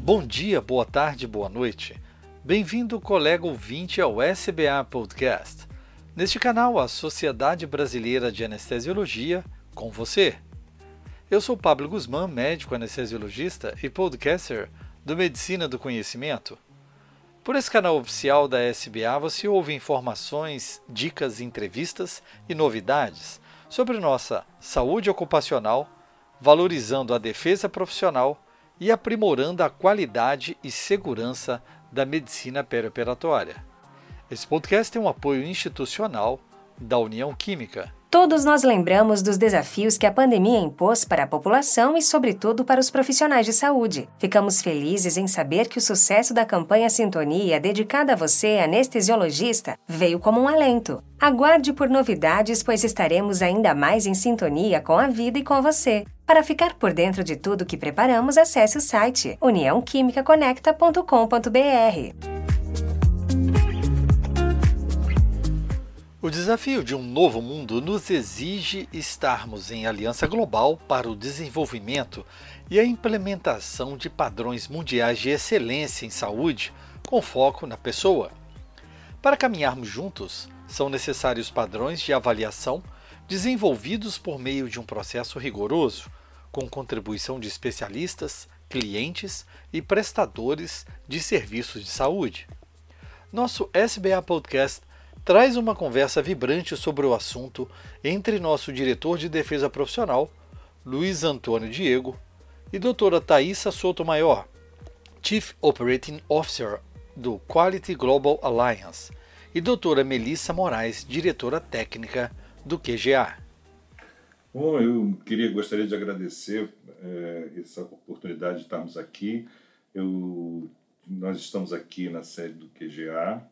Bom dia, boa tarde, boa noite. Bem-vindo, colega ouvinte, ao SBA Podcast. Neste canal, a Sociedade Brasileira de Anestesiologia, com você. Eu sou Pablo Guzmán, médico anestesiologista e podcaster do Medicina do Conhecimento. Por esse canal oficial da SBA você ouve informações, dicas, entrevistas e novidades sobre nossa saúde ocupacional, valorizando a defesa profissional e aprimorando a qualidade e segurança da medicina perioperatória. Esse podcast tem um apoio institucional da União Química. Todos nós lembramos dos desafios que a pandemia impôs para a população e, sobretudo, para os profissionais de saúde. Ficamos felizes em saber que o sucesso da campanha Sintonia, dedicada a você, anestesiologista, veio como um alento. Aguarde por novidades, pois estaremos ainda mais em sintonia com a vida e com você. Para ficar por dentro de tudo que preparamos, acesse o site uniãoquimicaconecta.com.br. O desafio de um novo mundo nos exige estarmos em aliança global para o desenvolvimento e a implementação de padrões mundiais de excelência em saúde com foco na pessoa. Para caminharmos juntos, são necessários padrões de avaliação desenvolvidos por meio de um processo rigoroso, com contribuição de especialistas, clientes e prestadores de serviços de saúde. Nosso SBA Podcast traz uma conversa vibrante sobre o assunto entre nosso diretor de defesa profissional, Luiz Antônio Diego, e doutora Thaisa Sotomayor, Chief Operating Officer do Quality Global Alliance, e doutora Melissa Moraes, diretora técnica do QGA. Bom, eu queria gostaria de agradecer é, essa oportunidade de estarmos aqui. Eu, nós estamos aqui na sede do QGA,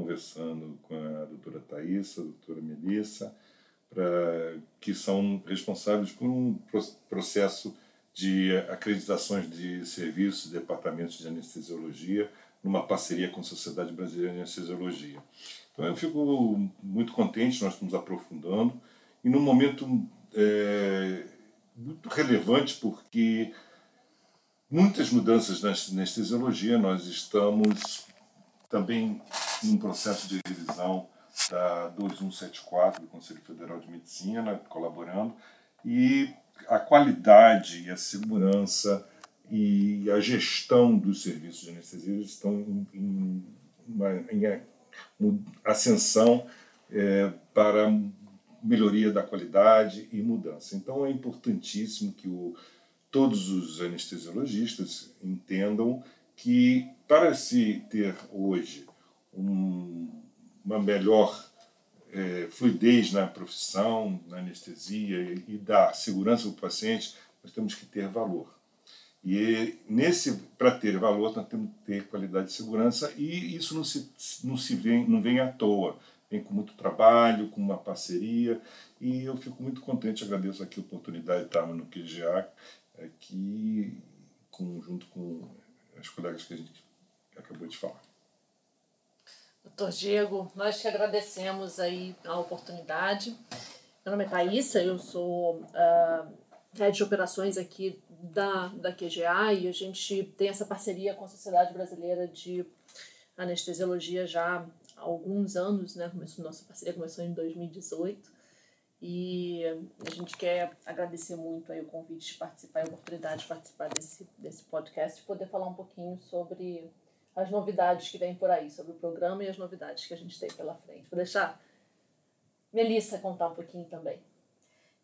conversando com a doutora Thaisa, a doutora Melissa, pra, que são responsáveis por um processo de acreditações de serviços departamentos de anestesiologia numa parceria com a Sociedade Brasileira de Anestesiologia. Então eu fico muito contente, nós estamos aprofundando, e num momento é, muito relevante, porque muitas mudanças na anestesiologia, nós estamos também num processo de revisão da 2174 do Conselho Federal de Medicina, colaborando, e a qualidade e a segurança e a gestão dos serviços de anestesia estão em, uma, em ascensão é, para melhoria da qualidade e mudança. Então é importantíssimo que o, todos os anestesiologistas entendam que para se ter hoje um, uma melhor é, fluidez na profissão, na anestesia e, e dar segurança para o paciente, nós temos que ter valor. E nesse para ter valor, nós temos que ter qualidade de segurança e isso não se, não se vem, não vem à toa. Vem com muito trabalho, com uma parceria e eu fico muito contente, agradeço aqui a oportunidade de estar no QGA, aqui com, junto com as colegas que a gente acabou de falar. Doutor Diego, nós te agradecemos aí a oportunidade. Meu nome é Thaisa, eu sou uh, head de operações aqui da, da QGA e a gente tem essa parceria com a Sociedade Brasileira de Anestesiologia já há alguns anos, né? Começou, nossa parceria começou em 2018 e a gente quer agradecer muito aí o convite de participar, a oportunidade de participar desse, desse podcast e poder falar um pouquinho sobre as novidades que vêm por aí sobre o programa e as novidades que a gente tem pela frente. Vou deixar Melissa contar um pouquinho também.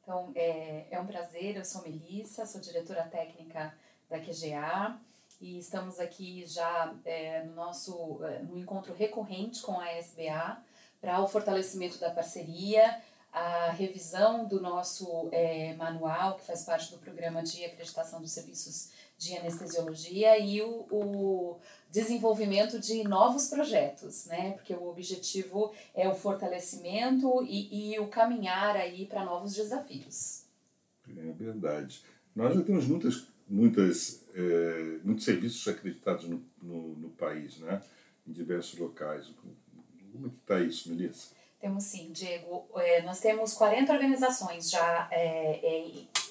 Então, é, é um prazer, eu sou Melissa, sou diretora técnica da QGA e estamos aqui já é, no nosso é, no encontro recorrente com a SBA para o fortalecimento da parceria, a revisão do nosso é, manual, que faz parte do programa de acreditação dos serviços de anestesiologia e o, o desenvolvimento de novos projetos, né? Porque o objetivo é o fortalecimento e, e o caminhar aí para novos desafios. É verdade. Nós já temos muitas, muitas, é, muitos serviços acreditados no, no, no, país, né? Em diversos locais. Como é que está isso, Melissa? Temos sim, Diego. É, nós temos 40 organizações já é, é,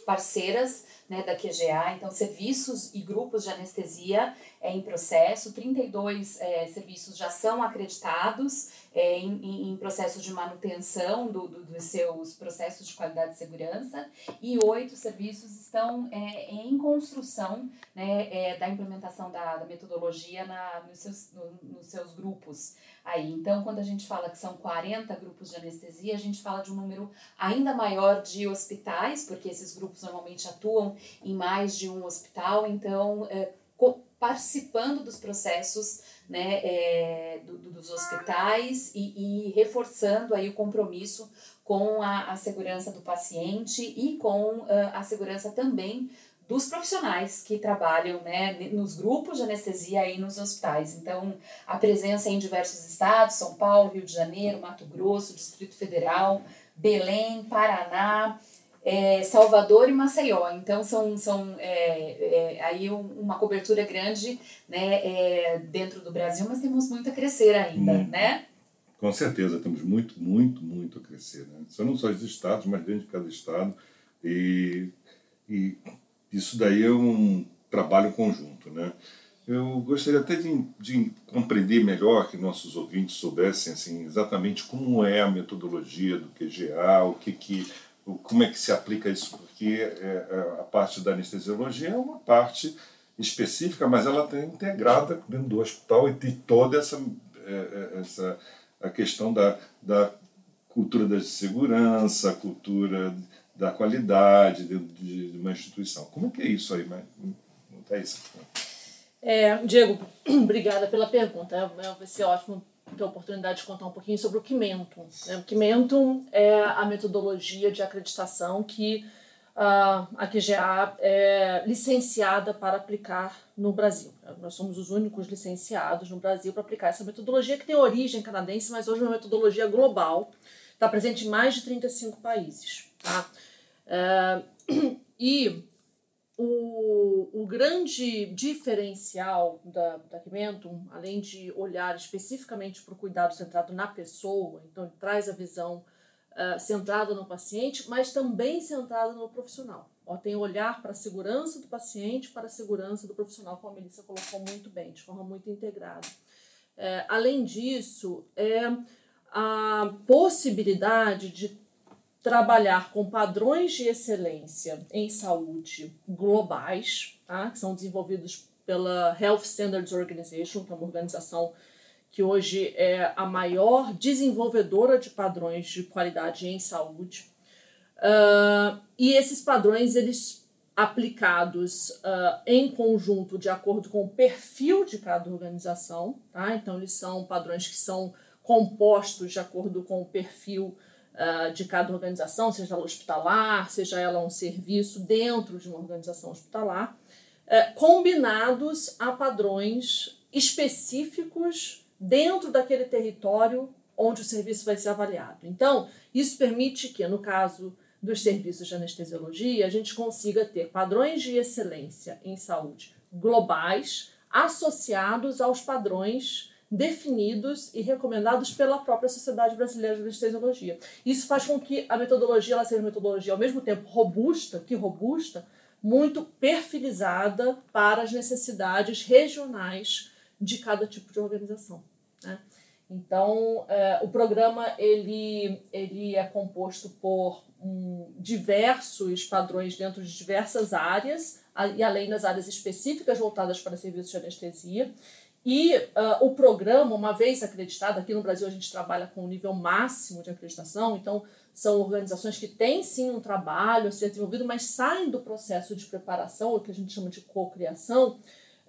parceiras né, da QGA, então serviços e grupos de anestesia é, em processo, 32 é, serviços já são acreditados é, em, em processo de manutenção do, do, dos seus processos de qualidade e segurança. E oito serviços estão é, em construção né, é, da implementação da, da metodologia na, nos, seus, no, nos seus grupos. Aí, então, quando a gente fala que são 40 grupos de anestesia, a gente fala de um número ainda maior de hospitais, porque esses grupos normalmente atuam em mais de um hospital, então, é, participando dos processos né, é, do, do, dos hospitais e, e, reforçando aí o compromisso com a, a segurança do paciente e com uh, a segurança também dos profissionais que trabalham né, nos grupos de anestesia e nos hospitais. Então, a presença em diversos estados, São Paulo, Rio de Janeiro, Mato Grosso, Distrito Federal, Belém, Paraná, é, Salvador e Maceió. Então, são, são é, é, aí uma cobertura grande né, é, dentro do Brasil, mas temos muito a crescer ainda, hum. né? Com certeza, temos muito, muito, muito a crescer. Né? São não só os estados, mas dentro de cada estado. E, e isso daí é um trabalho conjunto, né? Eu gostaria até de, de, compreender melhor que nossos ouvintes soubessem assim, exatamente como é a metodologia do QGA, o que, que, como é que se aplica isso, porque é, é, a parte da anestesiologia é uma parte específica, mas ela está integrada dentro do hospital e tem toda essa, é, essa a questão da, da cultura da segurança, cultura da qualidade de, de, uma instituição. Como é que é isso aí, mas não está isso? É, Diego, obrigada pela pergunta. Vai ser ótimo ter a oportunidade de contar um pouquinho sobre o Quimentum. Né? O Quimentum é a metodologia de acreditação que uh, a QGA é licenciada para aplicar no Brasil. Nós somos os únicos licenciados no Brasil para aplicar essa metodologia que tem origem canadense, mas hoje é uma metodologia global. Está presente em mais de 35 países. Tá? Uh, e o, o grande diferencial da, da além de olhar especificamente para o cuidado centrado na pessoa, então traz a visão uh, centrada no paciente, mas também centrada no profissional. Ó, tem olhar para a segurança do paciente, para a segurança do profissional, como a Melissa colocou muito bem, de forma muito integrada. É, além disso, é a possibilidade de trabalhar com padrões de excelência em saúde globais, tá? que são desenvolvidos pela Health Standards Organization, que é uma organização que hoje é a maior desenvolvedora de padrões de qualidade em saúde. Uh, e esses padrões, eles aplicados uh, em conjunto de acordo com o perfil de cada organização, tá? Então, eles são padrões que são compostos de acordo com o perfil uh, de cada organização, seja ela hospitalar, seja ela um serviço dentro de uma organização hospitalar, uh, combinados a padrões específicos dentro daquele território onde o serviço vai ser avaliado. Então, isso permite que, no caso dos serviços de anestesiologia, a gente consiga ter padrões de excelência em saúde globais associados aos padrões definidos e recomendados pela própria Sociedade Brasileira de Anestesiologia. Isso faz com que a metodologia ela seja uma metodologia ao mesmo tempo robusta, que robusta, muito perfilizada para as necessidades regionais de cada tipo de organização. Né? Então, é, o programa ele, ele é composto por um, diversos padrões dentro de diversas áreas, e além das áreas específicas voltadas para serviços de anestesia. E uh, o programa, uma vez acreditado, aqui no Brasil a gente trabalha com o nível máximo de acreditação, então são organizações que têm sim um trabalho a ser desenvolvido, mas saem do processo de preparação, o que a gente chama de cocriação,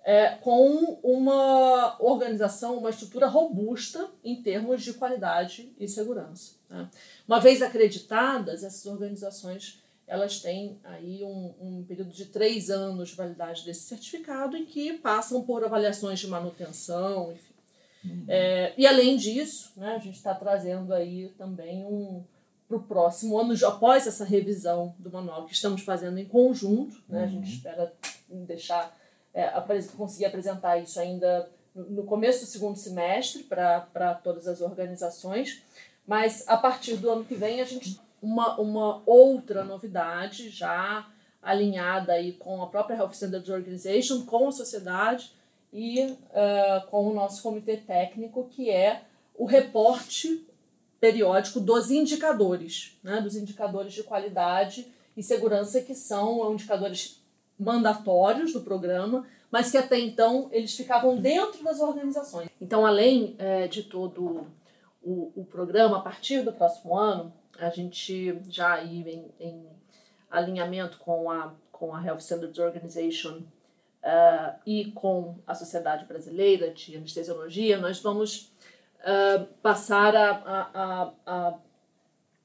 é, com uma organização, uma estrutura robusta em termos de qualidade e segurança. Né? Uma vez acreditadas, essas organizações elas têm aí um, um período de três anos de validade desse certificado em que passam por avaliações de manutenção, enfim. Uhum. É, e além disso, né, a gente está trazendo aí também um para o próximo ano, após essa revisão do manual que estamos fazendo em conjunto, né, uhum. a gente uhum. espera deixar é, conseguir apresentar isso ainda no começo do segundo semestre para todas as organizações, mas a partir do ano que vem a gente uma, uma outra novidade já alinhada aí com a própria Health Standards Organization, com a sociedade e uh, com o nosso comitê técnico, que é o reporte periódico dos indicadores, né, dos indicadores de qualidade e segurança, que são indicadores mandatórios do programa, mas que até então eles ficavam dentro das organizações. Então, além é, de todo o, o programa, a partir do próximo ano, a gente já aí em, em alinhamento com a, com a Health Standards Organization uh, e com a Sociedade Brasileira de Anestesiologia, nós vamos uh, passar a, a, a,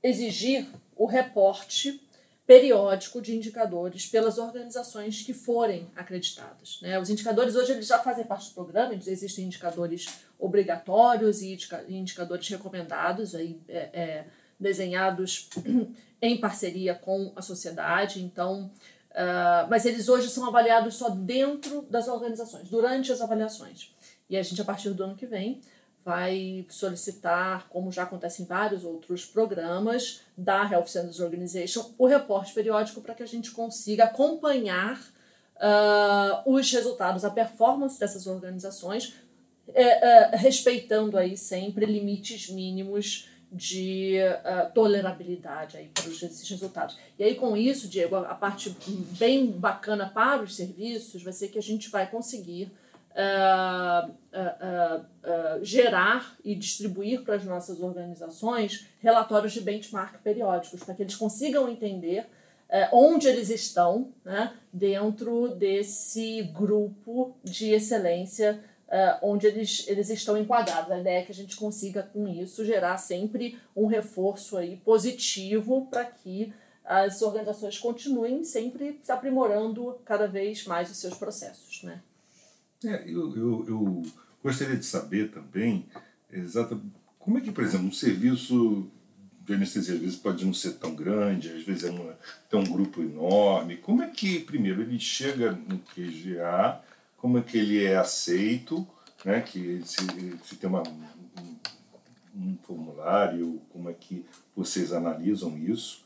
exigir o reporte periódico de indicadores pelas organizações que forem acreditadas. Né? Os indicadores hoje eles já fazem parte do programa, eles existem indicadores obrigatórios e indicadores recomendados, aí, é, é, desenhados em parceria com a sociedade. Então, uh, mas eles hoje são avaliados só dentro das organizações, durante as avaliações. E a gente, a partir do ano que vem, vai solicitar, como já acontece em vários outros programas da Health Standards Organization, o reporte periódico para que a gente consiga acompanhar uh, os resultados, a performance dessas organizações, é, é, respeitando aí sempre limites mínimos de uh, tolerabilidade aí para esses resultados. E aí com isso, Diego, a parte bem bacana para os serviços vai ser que a gente vai conseguir uh, uh, gerar e distribuir para as nossas organizações relatórios de benchmark periódicos, para que eles consigam entender onde eles estão né, dentro desse grupo de excelência uh, onde eles, eles estão enquadrados. A ideia é que a gente consiga, com isso, gerar sempre um reforço aí positivo para que as organizações continuem sempre se aprimorando cada vez mais os seus processos. Né? É, eu, eu, eu gostaria de saber também exatamente como é que, por exemplo, um serviço de anestesia às vezes pode não ser tão grande, às vezes é uma, tem um grupo enorme. Como é que, primeiro, ele chega no QGA como é que ele é aceito, né? que se, se tem uma, um, um formulário, como é que vocês analisam isso.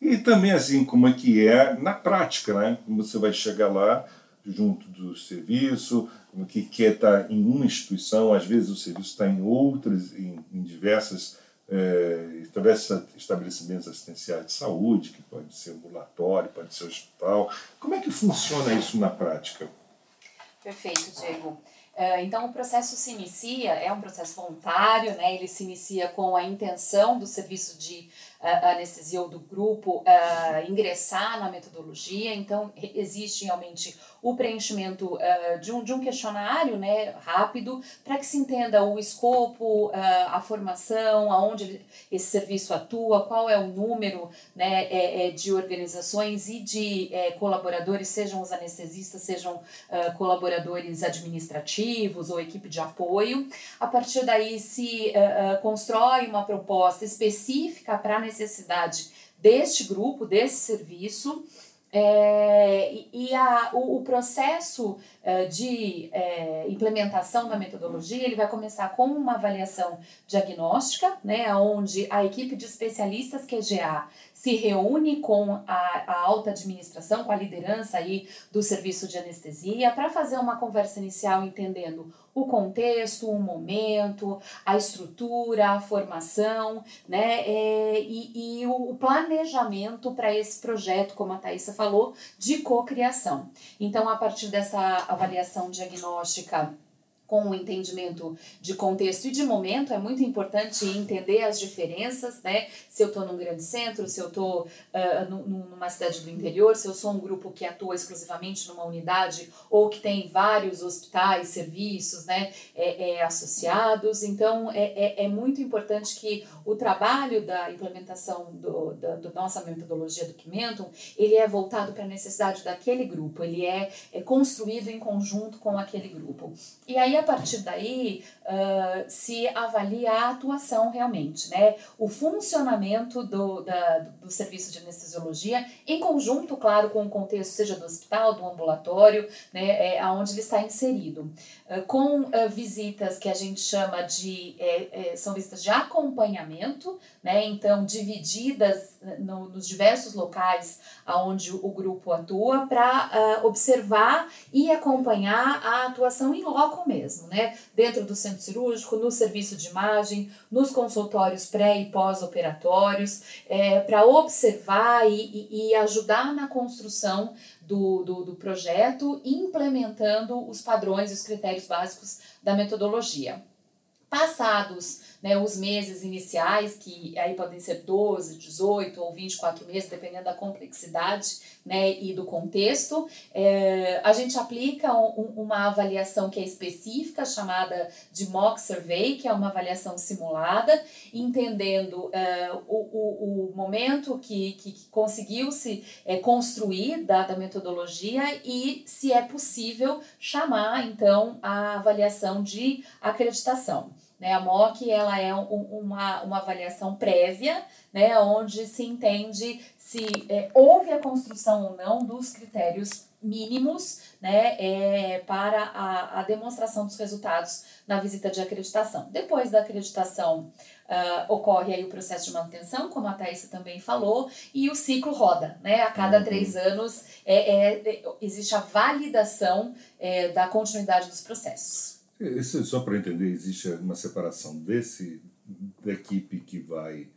E também assim, como é que é na prática, né? Como você vai chegar lá junto do serviço, como que quer estar tá em uma instituição, às vezes o serviço está em outras, em, em diversas é, estabelecimentos assistenciais de saúde, que pode ser ambulatório, pode ser hospital. Como é que funciona isso na prática? Perfeito, Diego. Uh, então, o processo se inicia, é um processo voluntário, né? ele se inicia com a intenção do serviço de uh, anestesia ou do grupo ingressar na metodologia, então existe realmente o preenchimento de, um, de um questionário né, rápido para que se entenda o escopo, a formação, aonde esse serviço atua, qual é o número né, é, é de organizações e de é, colaboradores, sejam os anestesistas, sejam colaboradores administrativos ou equipe de apoio. A partir daí se constrói uma proposta específica para necessidade deste grupo, desse serviço. É, e, a, o, o processo é, de é, implementação da metodologia ele vai começar com uma avaliação diagnóstica, né, onde a equipe de especialistas QGA se reúne com a, a alta administração, com a liderança aí do serviço de anestesia, para fazer uma conversa inicial entendendo o contexto, o momento, a estrutura, a formação, né, é, e, e o planejamento para esse projeto, como a Thaisa falou, de cocriação. Então, a partir dessa avaliação diagnóstica com o entendimento de contexto e de momento, é muito importante entender as diferenças, né? Se eu estou num grande centro, se eu estou uh, numa cidade do interior, se eu sou um grupo que atua exclusivamente numa unidade ou que tem vários hospitais, serviços, né? É, é associados. Então, é, é, é, muito importante que o trabalho da implementação do, da do nossa metodologia do Quimentum, ele é voltado para a necessidade daquele grupo, ele é, é construído em conjunto com aquele grupo. E aí, a partir daí uh, se avalia a atuação realmente, né? O funcionamento do, da, do serviço de anestesiologia, em conjunto, claro, com o contexto, seja do hospital, do ambulatório, né, é, aonde ele está inserido. Uh, com uh, visitas que a gente chama de, é, é, são visitas de acompanhamento, né? Então, divididas no, nos diversos locais aonde o grupo atua para observar e acompanhar a atuação em loco mesmo, né? Dentro do centro cirúrgico, no serviço de imagem, nos consultórios pré e pós-operatórios, é, para observar e, e, e, ajudar na construção do, do, do projeto, implementando os padrões e os critérios básicos da metodologia. Passados né, os meses iniciais, que aí podem ser 12, 18 ou 24 meses, dependendo da complexidade né, e do contexto, é, a gente aplica um, uma avaliação que é específica, chamada de mock survey, que é uma avaliação simulada, entendendo é, o, o, o momento que, que, conseguiu-se é, construir da, da metodologia e se é possível chamar, então, a avaliação de acreditação. Né? A MOC ela é um, uma, uma avaliação prévia, né? onde se entende se é, houve a construção ou não dos critérios mínimos né, é, para a, a demonstração dos resultados na visita de acreditação. Depois da acreditação, uh, ocorre aí o processo de manutenção, como a Thaisa também falou, e o ciclo roda. Né? A cada uhum. três anos é, é, é, existe a validação é, da continuidade dos processos. Isso, só para entender, existe uma separação desse da equipe que vai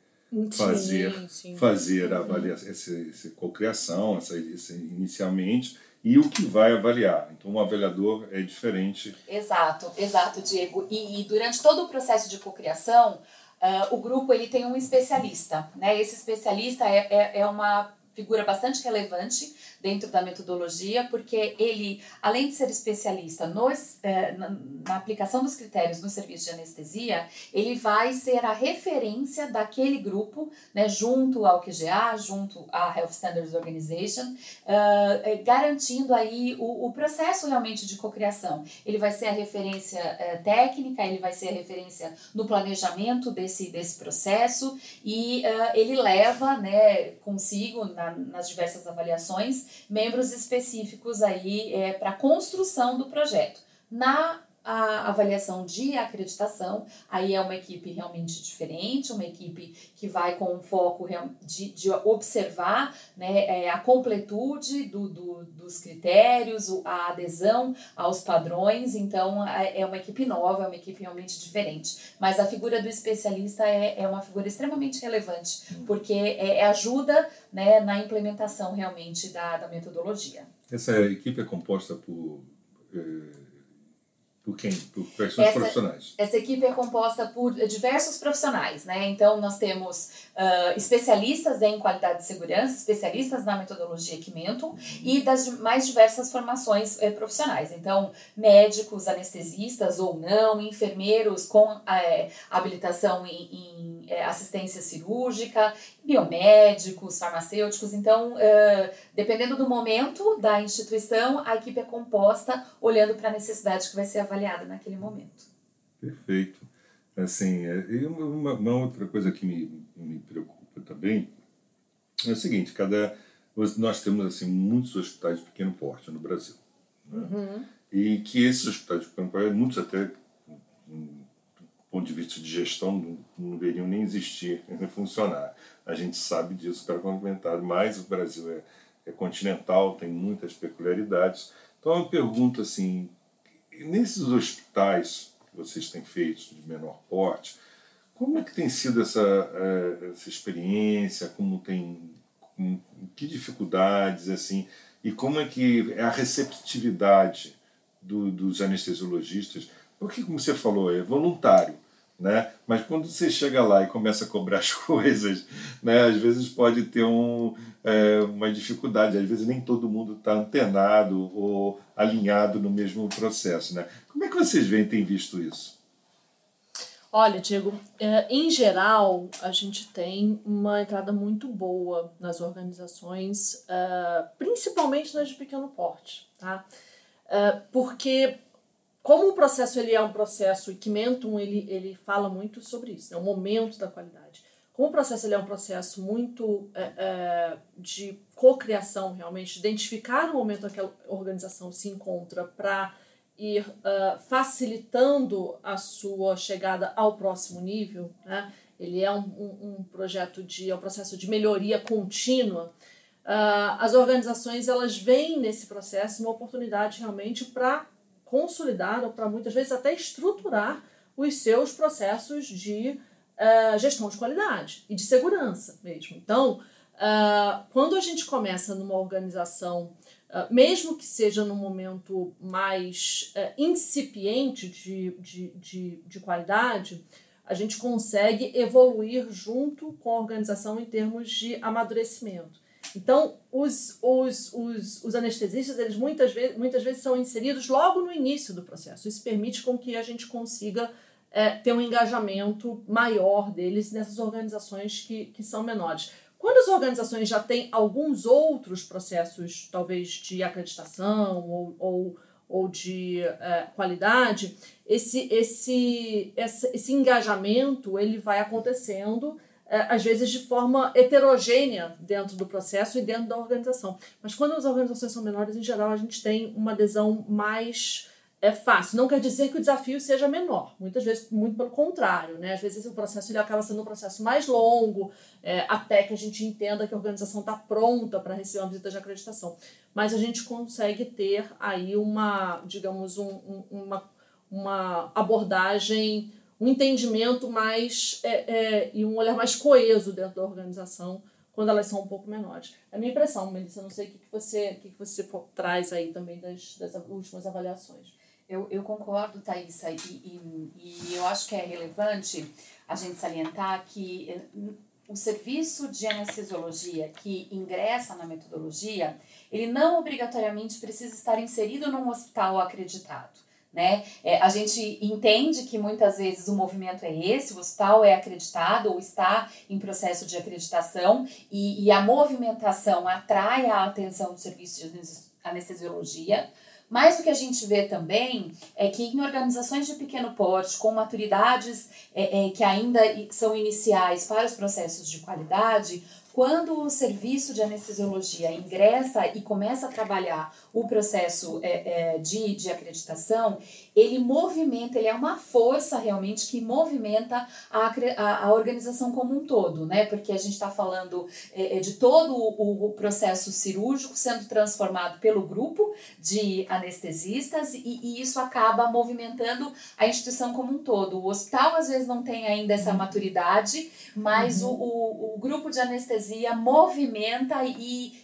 fazer sim, sim. fazer a uhum. avaliação, essa, essa cocriação, essa, essa inicialmente e o que vai avaliar. Então, um avaliador é diferente. Exato, exato, Diego. E, e durante todo o processo de cocriação, uh, o grupo ele tem um especialista, né? Esse especialista é, é, é uma figura bastante relevante dentro da metodologia, porque ele, além de ser especialista nos, eh, na, aplicação dos critérios no serviço de anestesia, ele vai ser a referência daquele grupo, né, junto ao QGA, junto à Health Standards Organization, uh, garantindo aí o, o processo realmente de cocriação. Ele vai ser a referência técnica, ele vai ser a referência no planejamento desse, desse processo e ele leva né, consigo, na, nas diversas avaliações, membros específicos aí é, para a construção do projeto. Na a avaliação de acreditação, aí é uma equipe realmente diferente, uma equipe que vai com um foco de, de observar né, é, a completude do, do, dos critérios, a adesão aos padrões, então é uma equipe nova, é uma equipe realmente diferente. Mas a figura do especialista é, é uma figura extremamente relevante, porque é, é ajuda né, na implementação realmente da, da metodologia. Essa equipe é composta por. Eh por quem? Por são os profissionais? Essa equipe é composta por diversos profissionais, né? Então, nós temos uh, especialistas em qualidade de segurança, especialistas na metodologia Equimento uhum. e das mais diversas formações eh, profissionais. Então, médicos, anestesistas ou não, enfermeiros com eh, habilitação em, em eh, assistência cirúrgica, biomédicos, farmacêuticos. Então, uh, dependendo do momento da instituição, a equipe é composta olhando para a necessidade que vai ser avaliada naquele momento. Perfeito. Assim, é, e uma, uma outra coisa que me, me preocupa também é o seguinte, cada nós temos assim muitos hospitais de pequeno porte no Brasil. Né? Uhum. E que esses hospitais de pequeno porte, muitos até ponto de vista de gestão, não, não deveriam nem existir, nem funcionar. A gente sabe disso, para complementar, mas o Brasil é, é continental, tem muitas peculiaridades. Então, eu pergunto assim, nesses hospitais que vocês têm feito de menor porte, como é que tem sido essa, é, essa experiência? Como tem, com, que dificuldades assim? E como é que é a receptividade do, dos anestesiologistas? Porque, como você falou, é voluntário né? Mas quando você chega lá e começa a cobrar as coisas, né? Às vezes pode ter um, é, uma dificuldade, às vezes nem todo mundo está antenado ou alinhado no mesmo processo, né? Como é que vocês veem, têm visto isso? Olha, Diego, é, em geral, a gente tem uma entrada muito boa nas organizações, uh, principalmente nas de pequeno porte, tá? Uh, porque como o processo ele é um processo, e Kimenton ele, ele fala muito sobre isso, né, o momento da qualidade. Como o processo ele é um processo muito é, é, de cocriação, realmente, identificar o momento que a organização se encontra para ir uh, facilitando a sua chegada ao próximo nível, né? ele é um, um, um projeto de é um processo de melhoria contínua. Uh, as organizações elas veem nesse processo uma oportunidade realmente para consolidar ou para muitas vezes até estruturar os seus processos de uh, gestão de qualidade e de segurança mesmo. Então, uh, quando a gente começa numa organização, uh, mesmo que seja num momento mais incipiente de, de, de, de qualidade, a gente consegue evoluir junto com a organização em termos de amadurecimento. Então, os, os, os, os anestesistas, eles muitas vezes, muitas vezes são inseridos logo no início do processo. Isso permite com que a gente consiga é, ter um engajamento maior deles nessas organizações que, que são menores. Quando as organizações já têm alguns outros processos, talvez de acreditação ou, ou, ou de é, qualidade, esse, esse, esse, esse engajamento ele vai acontecendo às vezes de forma heterogênea dentro do processo e dentro da organização. Mas quando as organizações são menores, em geral, a gente tem uma adesão mais é fácil. Não quer dizer que o desafio seja menor. Muitas vezes, muito pelo contrário. Né? Às vezes o processo ele acaba sendo um processo mais longo, é, até que a gente entenda que a organização está pronta para receber uma visita de acreditação. Mas a gente consegue ter aí uma, digamos, um, um, uma, uma abordagem um entendimento mais é, é, e um olhar mais coeso dentro da organização quando elas são um pouco menores. É a minha impressão, Melissa, não sei o que, que você, que, que você traz aí também das, das últimas avaliações. Eu, eu concordo, Thaisa, e, e, e eu acho que é relevante a gente salientar que eh, o serviço de anestesiologia que ingressa na metodologia, ele não obrigatoriamente precisa estar inserido num hospital acreditado. Né? É, a gente entende que muitas vezes o movimento é esse, o hospital é acreditado ou está em processo de acreditação e, e a movimentação atrai a atenção do serviço de anestesiologia. Mas o que a gente vê também é que em organizações de pequeno porte, com maturidades é, é, que ainda são iniciais para os processos de qualidade, quando o serviço de anestesiologia ingressa e começa a trabalhar o processo é, é, de, de acreditação, ele movimenta, ele é uma força realmente que movimenta a, a, a organização como um todo, né? Porque a gente está falando é, é, de todo o, o, processo cirúrgico sendo transformado pelo grupo de anestesistas e, e, isso acaba movimentando a instituição como um todo. O hospital às vezes não tem ainda essa maturidade, mas uhum. o, o, o grupo de anestesia movimenta e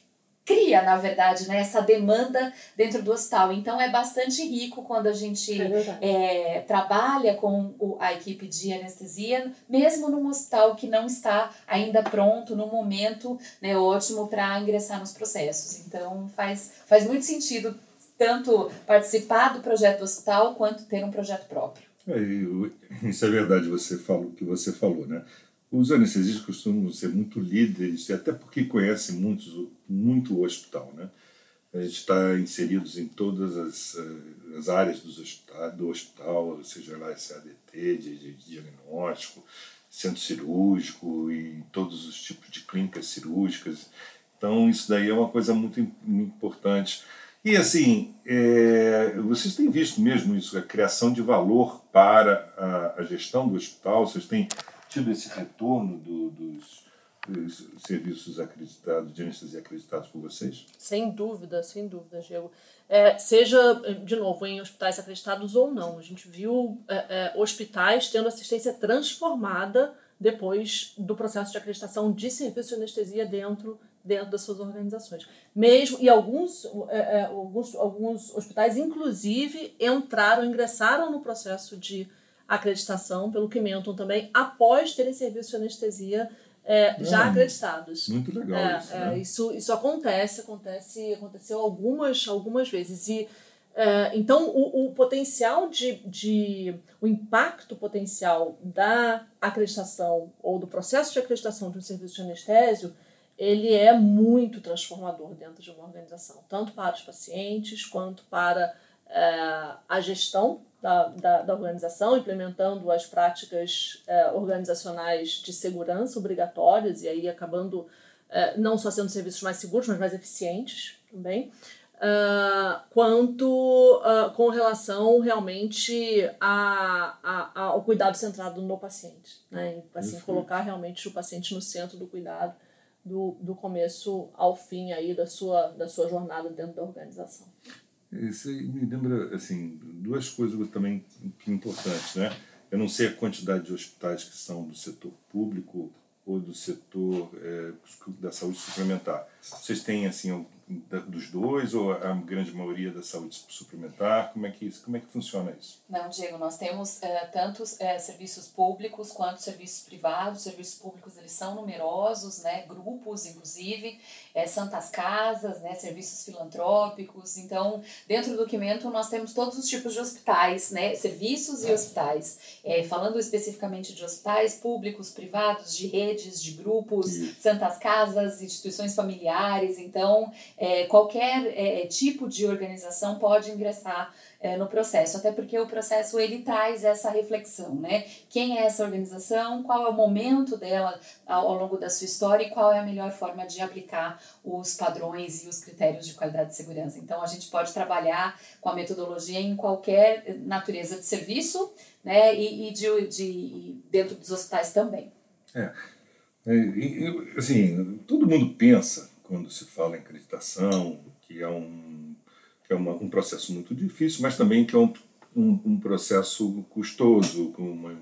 cria, na verdade, né, essa demanda dentro do hospital. Então é bastante rico quando a gente é é, trabalha com o, a equipe de anestesia, mesmo num hospital que não está ainda pronto, no momento né, ótimo para ingressar nos processos. Então faz, faz muito sentido tanto participar do projeto do hospital quanto ter um projeto próprio. É, isso é verdade, você falou que você falou, né? Os anestesistas costumam ser muito líderes, até porque conhecem muito, o hospital. Né? A gente está inseridos em todas as, eh, as áreas dos hospital, do hospital, seja lá SADT, de, de diagnóstico, centro cirúrgico e todos os tipos de clínicas cirúrgicas. Então, isso daí é uma coisa muito importante. E assim, é, vocês têm visto mesmo isso, a criação de valor para a, a gestão do hospital? Vocês têm tido esse retorno do, dos, dos, serviços acreditados, de anestesia acreditados por vocês? Sem dúvida, sem dúvida, Diego. É, seja, de novo, em hospitais acreditados ou não. A gente viu é, é, hospitais tendo assistência transformada depois do processo de acreditação de serviço de anestesia dentro dentro das suas organizações. Mesmo e alguns, é, é, alguns, alguns hospitais, inclusive, entraram, ingressaram no processo de acreditação pelo Quimenton também, após terem serviços de anestesia é, já acreditados. Muito legal é, isso, é, né? isso. Isso acontece, acontece, aconteceu algumas, algumas vezes. E, é, então, o, o potencial de, de. o impacto potencial da acreditação ou do processo de acreditação de um serviço de anestésio ele é muito transformador dentro de uma organização, tanto para os pacientes quanto para é, a gestão da, da, da, organização, implementando as práticas é, organizacionais de segurança obrigatórias e aí acabando é, não só sendo serviços mais seguros, mas mais eficientes também. Uh, quanto uh, com relação realmente a, a, ao cuidado centrado no paciente. Né? Assim, colocar realmente o paciente no centro do cuidado do, do começo ao fim aí da sua, da sua jornada dentro da organização. Isso me lembra assim, duas coisas também importantes. Né? Eu não sei a quantidade de hospitais que são do setor público ou do setor é, da saúde suplementar. Vocês têm assim dos dois ou a grande maioria da saúde suplementar? Como é que isso, como é que funciona isso? Não, Diego, nós temos é, tantos é, serviços públicos quanto serviços privados. Serviços públicos eles são numerosos, né, grupos inclusive, é, santas casas, né, serviços filantrópicos. Então, dentro do documento nós temos todos os tipos de hospitais, né, serviços e hospitais. É, falando especificamente de hospitais públicos, privados, de redes, de grupos, santas casas, instituições familiares. Então, é, qualquer é, tipo de organização pode ingressar é, no processo, até porque o processo ele traz essa reflexão, né? Quem é essa organização, qual é o momento dela ao, ao longo da sua história e qual é a melhor forma de aplicar os padrões e os critérios de qualidade de segurança. Então a gente pode trabalhar com a metodologia em qualquer natureza de serviço, né? E, e de, de dentro dos hospitais também. É. é assim, todo mundo pensa quando se fala em acreditação, que é um, que é uma, um processo muito difícil, mas também que é um, um, um processo custoso, uma,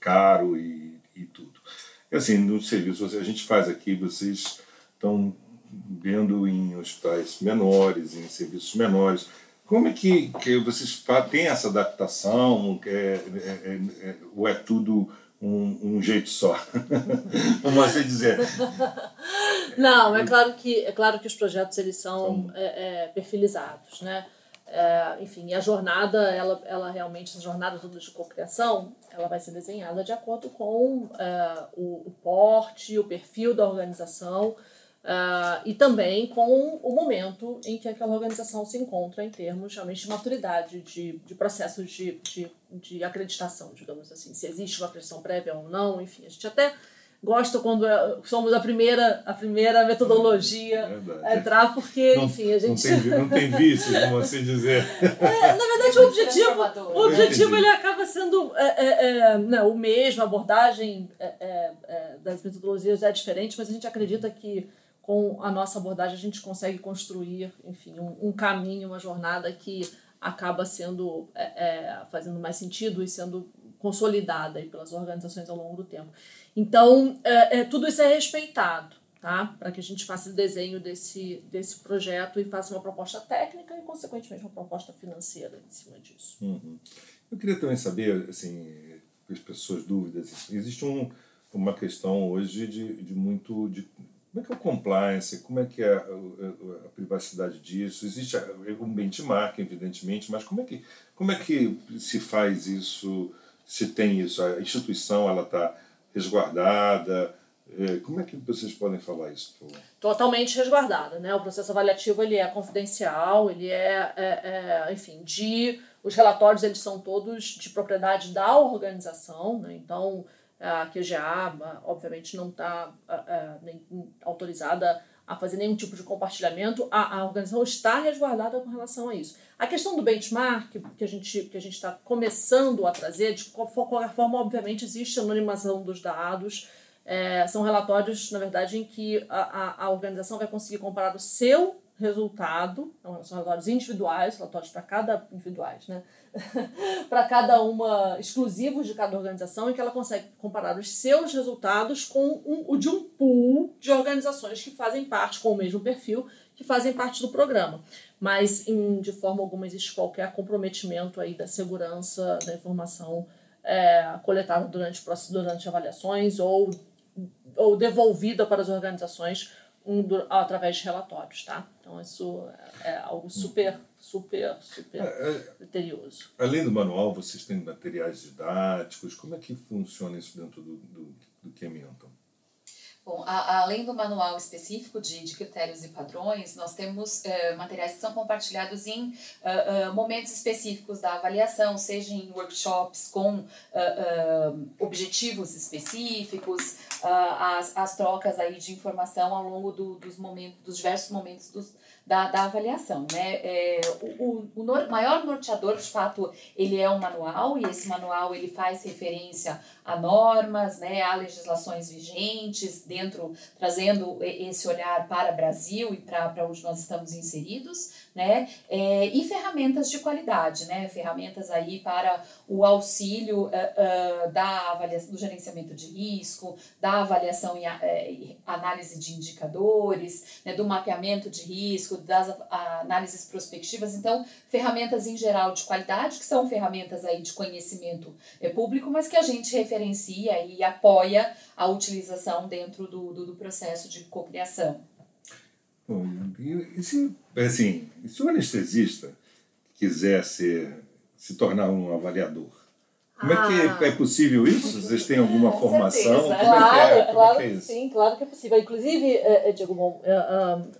caro e, e tudo. E assim, no serviço a gente faz aqui, vocês estão vendo em hospitais menores, em serviços menores. Como é que, que vocês têm essa adaptação? É, é, é, ou é tudo um, um jeito só. Vamos assim dizer. Não, é claro que é claro que os projetos eles são é, é, perfilizados, né? É, enfim, a jornada, ela, ela realmente, a jornada toda de cocriação, ela vai ser desenhada de acordo com é, o, o porte, o perfil da organização, Uh, e também com o momento em que aquela organização se encontra em termos realmente de maturidade, de, de processos de, de, de acreditação, digamos assim, se existe uma pressão prévia ou não, enfim, a gente até gosta quando é, somos a primeira, a primeira metodologia é a entrar, porque, não, enfim, a gente... Não tem, não tem vícios, como assim dizer. É, na verdade, o objetivo, o objetivo ele acaba sendo é, é, é, não, o mesmo, a abordagem das metodologias é diferente, mas a gente acredita que com a nossa abordagem a gente consegue construir, enfim, um, um caminho, uma jornada que acaba sendo é, é, fazendo mais sentido e sendo consolidada pelas organizações ao longo do tempo. Então, é, é tudo isso é respeitado, tá? Para que a gente faça o desenho desse, desse projeto e faça uma proposta técnica e, consequentemente, uma proposta financeira em cima disso. Uhum. Eu queria também saber, assim, as pessoas dúvidas, existe um, uma questão hoje de, de muito de como é que é o compliance? Como é que é a, a, a privacidade disso? Existe um benchmark, evidentemente, mas como é que, como é que se faz isso? Se tem isso? A instituição ela está resguardada? É, como é que vocês podem falar isso? Totalmente resguardada, né? O processo avaliativo ele é confidencial, ele é, é, é, enfim, de os relatórios eles são todos de propriedade da organização, né? Então a QGA, obviamente, não está autorizada a fazer nenhum tipo de compartilhamento, a, a organização está resguardada com relação a isso. A questão do benchmark, que a gente que a gente está começando a trazer, de qualquer forma, obviamente, existe anonimação dos dados, é, são relatórios, na verdade, em que a, a, a organização vai conseguir comparar o seu resultado, então, são relatórios individuais, relatórios para cada individuais, né? para cada uma exclusivos de cada organização, em que ela consegue comparar os seus resultados com um, o de um pool de organizações que fazem parte, com o mesmo perfil, que fazem parte do programa. Mas em, de forma alguma existe qualquer comprometimento aí da segurança da informação é, coletada durante, durante avaliações ou, ou devolvida para as organizações um, através de relatórios, tá? Então isso é algo super, super, super é, é, criterioso. Além do manual, vocês têm materiais didáticos? Como é que funciona isso dentro do, do, do Camilton? Bom, a, além do manual específico de, de critérios e padrões, nós temos uh, materiais que são compartilhados em uh, uh, momentos específicos da avaliação, seja em workshops com objetivos específicos, as, as trocas aí de informação ao longo do, dos, momentos, dos diversos momentos dos, da, da avaliação. Né? É, o, o, o maior norteador, de fato, ele é um manual, e esse manual ele faz referência a normas, né, a legislações vigentes, dentro trazendo esse olhar para Brasil e para onde nós estamos inseridos, né, é, e ferramentas de qualidade, né, ferramentas aí para o auxílio uh, uh, da avaliação, do gerenciamento de risco, da avaliação e uh, análise de indicadores, né, do mapeamento de risco, das análises prospectivas, então ferramentas em geral de qualidade, que são ferramentas aí de conhecimento é, público, mas que a gente referencia e apoia a utilização dentro do, do, do processo de cocriação. Bom, e, se, assim, se o anestesista quiser ser, se tornar um avaliador, como ah, é que é, é possível isso? Vocês têm alguma formação? Como claro, é que é? claro é que, é sim, claro que é possível. Inclusive, é, Diego, bom,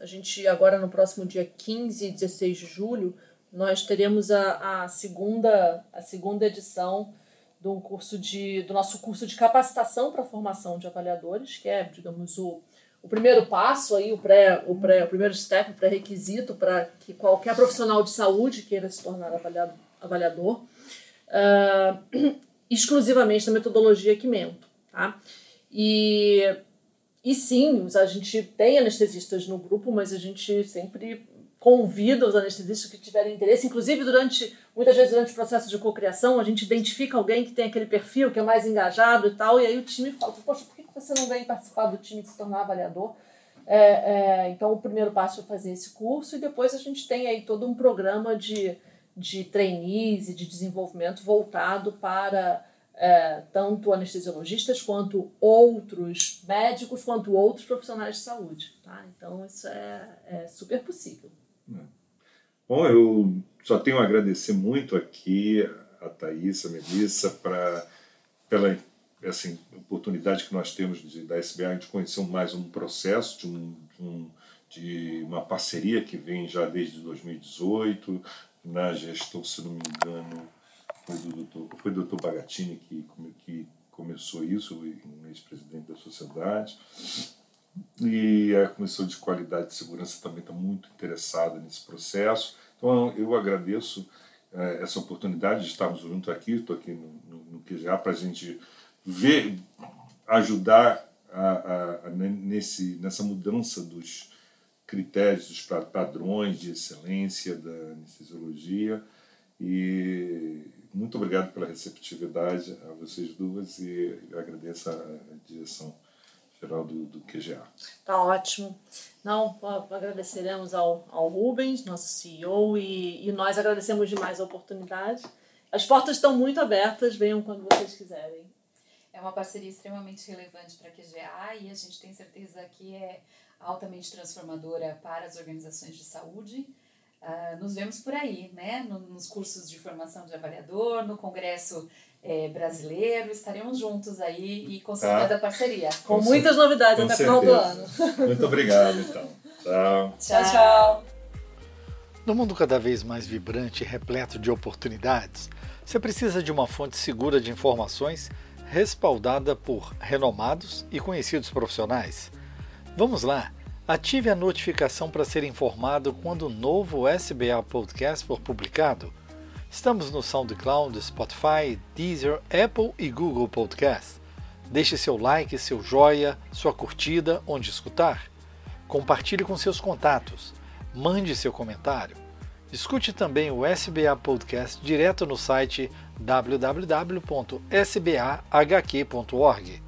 a gente agora no próximo dia 15 e 16 de julho, nós teremos a, a, segunda, a segunda edição do curso de do nosso curso de capacitação para formação de avaliadores, que é, digamos, o, o primeiro passo aí, o pré, o pré, o primeiro step, o pré-requisito para que qualquer profissional de saúde queira se tornar avaliado, avaliador, uh, exclusivamente na metodologia Quimento, tá? E e sim, a gente tem anestesistas no grupo, mas a gente sempre convida os anestesistas que tiverem interesse, inclusive durante, muitas vezes durante o processo de cocriação, a gente identifica alguém que tem aquele perfil, que é mais engajado e tal, e aí o time fala, poxa, por que você não vem participar do time de se tornar avaliador? É, é, então, o primeiro passo é fazer esse curso e depois a gente tem aí todo um programa de, de trainees e de desenvolvimento voltado para é, tanto anestesiologistas quanto outros médicos, quanto outros profissionais de saúde. Tá? Então, isso é, é super possível. Bom, eu só tenho a agradecer muito aqui a Thaís, a Melissa, pra, pela assim, oportunidade que nós temos de, da SBA de conhecer mais um processo, de, um, um, de uma parceria que vem já desde 2018, na gestão, se não me engano, foi do doutor, foi do doutor Bagatini que, que começou isso, o ex-presidente da sociedade. E a Comissão de Qualidade e Segurança também está muito interessada nesse processo. Então, eu agradeço eh, essa oportunidade de estarmos juntos aqui, estou aqui no, no, no QGA, para a gente ver, ajudar a, a, a, nesse, nessa mudança dos critérios, dos padrões de excelência da anestesiologia. E muito obrigado pela receptividade a vocês duas e agradeço a direção geral do, do QGA. Tá ótimo. Não, agradeceremos ao, ao Rubens, nosso CEO, e, e nós agradecemos demais a oportunidade. As portas estão muito abertas, venham quando vocês quiserem. É uma parceria extremamente relevante para a QGA e a gente tem certeza que é altamente transformadora para as organizações de saúde. Uh, nos vemos por aí, né? nos cursos de formação de avaliador, no congresso é, brasileiro. Estaremos juntos aí e consolidando tá. a parceria. Com, Com muitas novidades até o final do ano. Muito obrigado, então. Tchau. Tchau, tchau. No mundo cada vez mais vibrante e repleto de oportunidades, você precisa de uma fonte segura de informações respaldada por renomados e conhecidos profissionais. Vamos lá! Ative a notificação para ser informado quando o novo SBA Podcast for publicado Estamos no SoundCloud, Spotify, Deezer, Apple e Google Podcast. Deixe seu like, seu joia, sua curtida onde escutar. Compartilhe com seus contatos. Mande seu comentário. Escute também o SBA Podcast direto no site www.sbahq.org.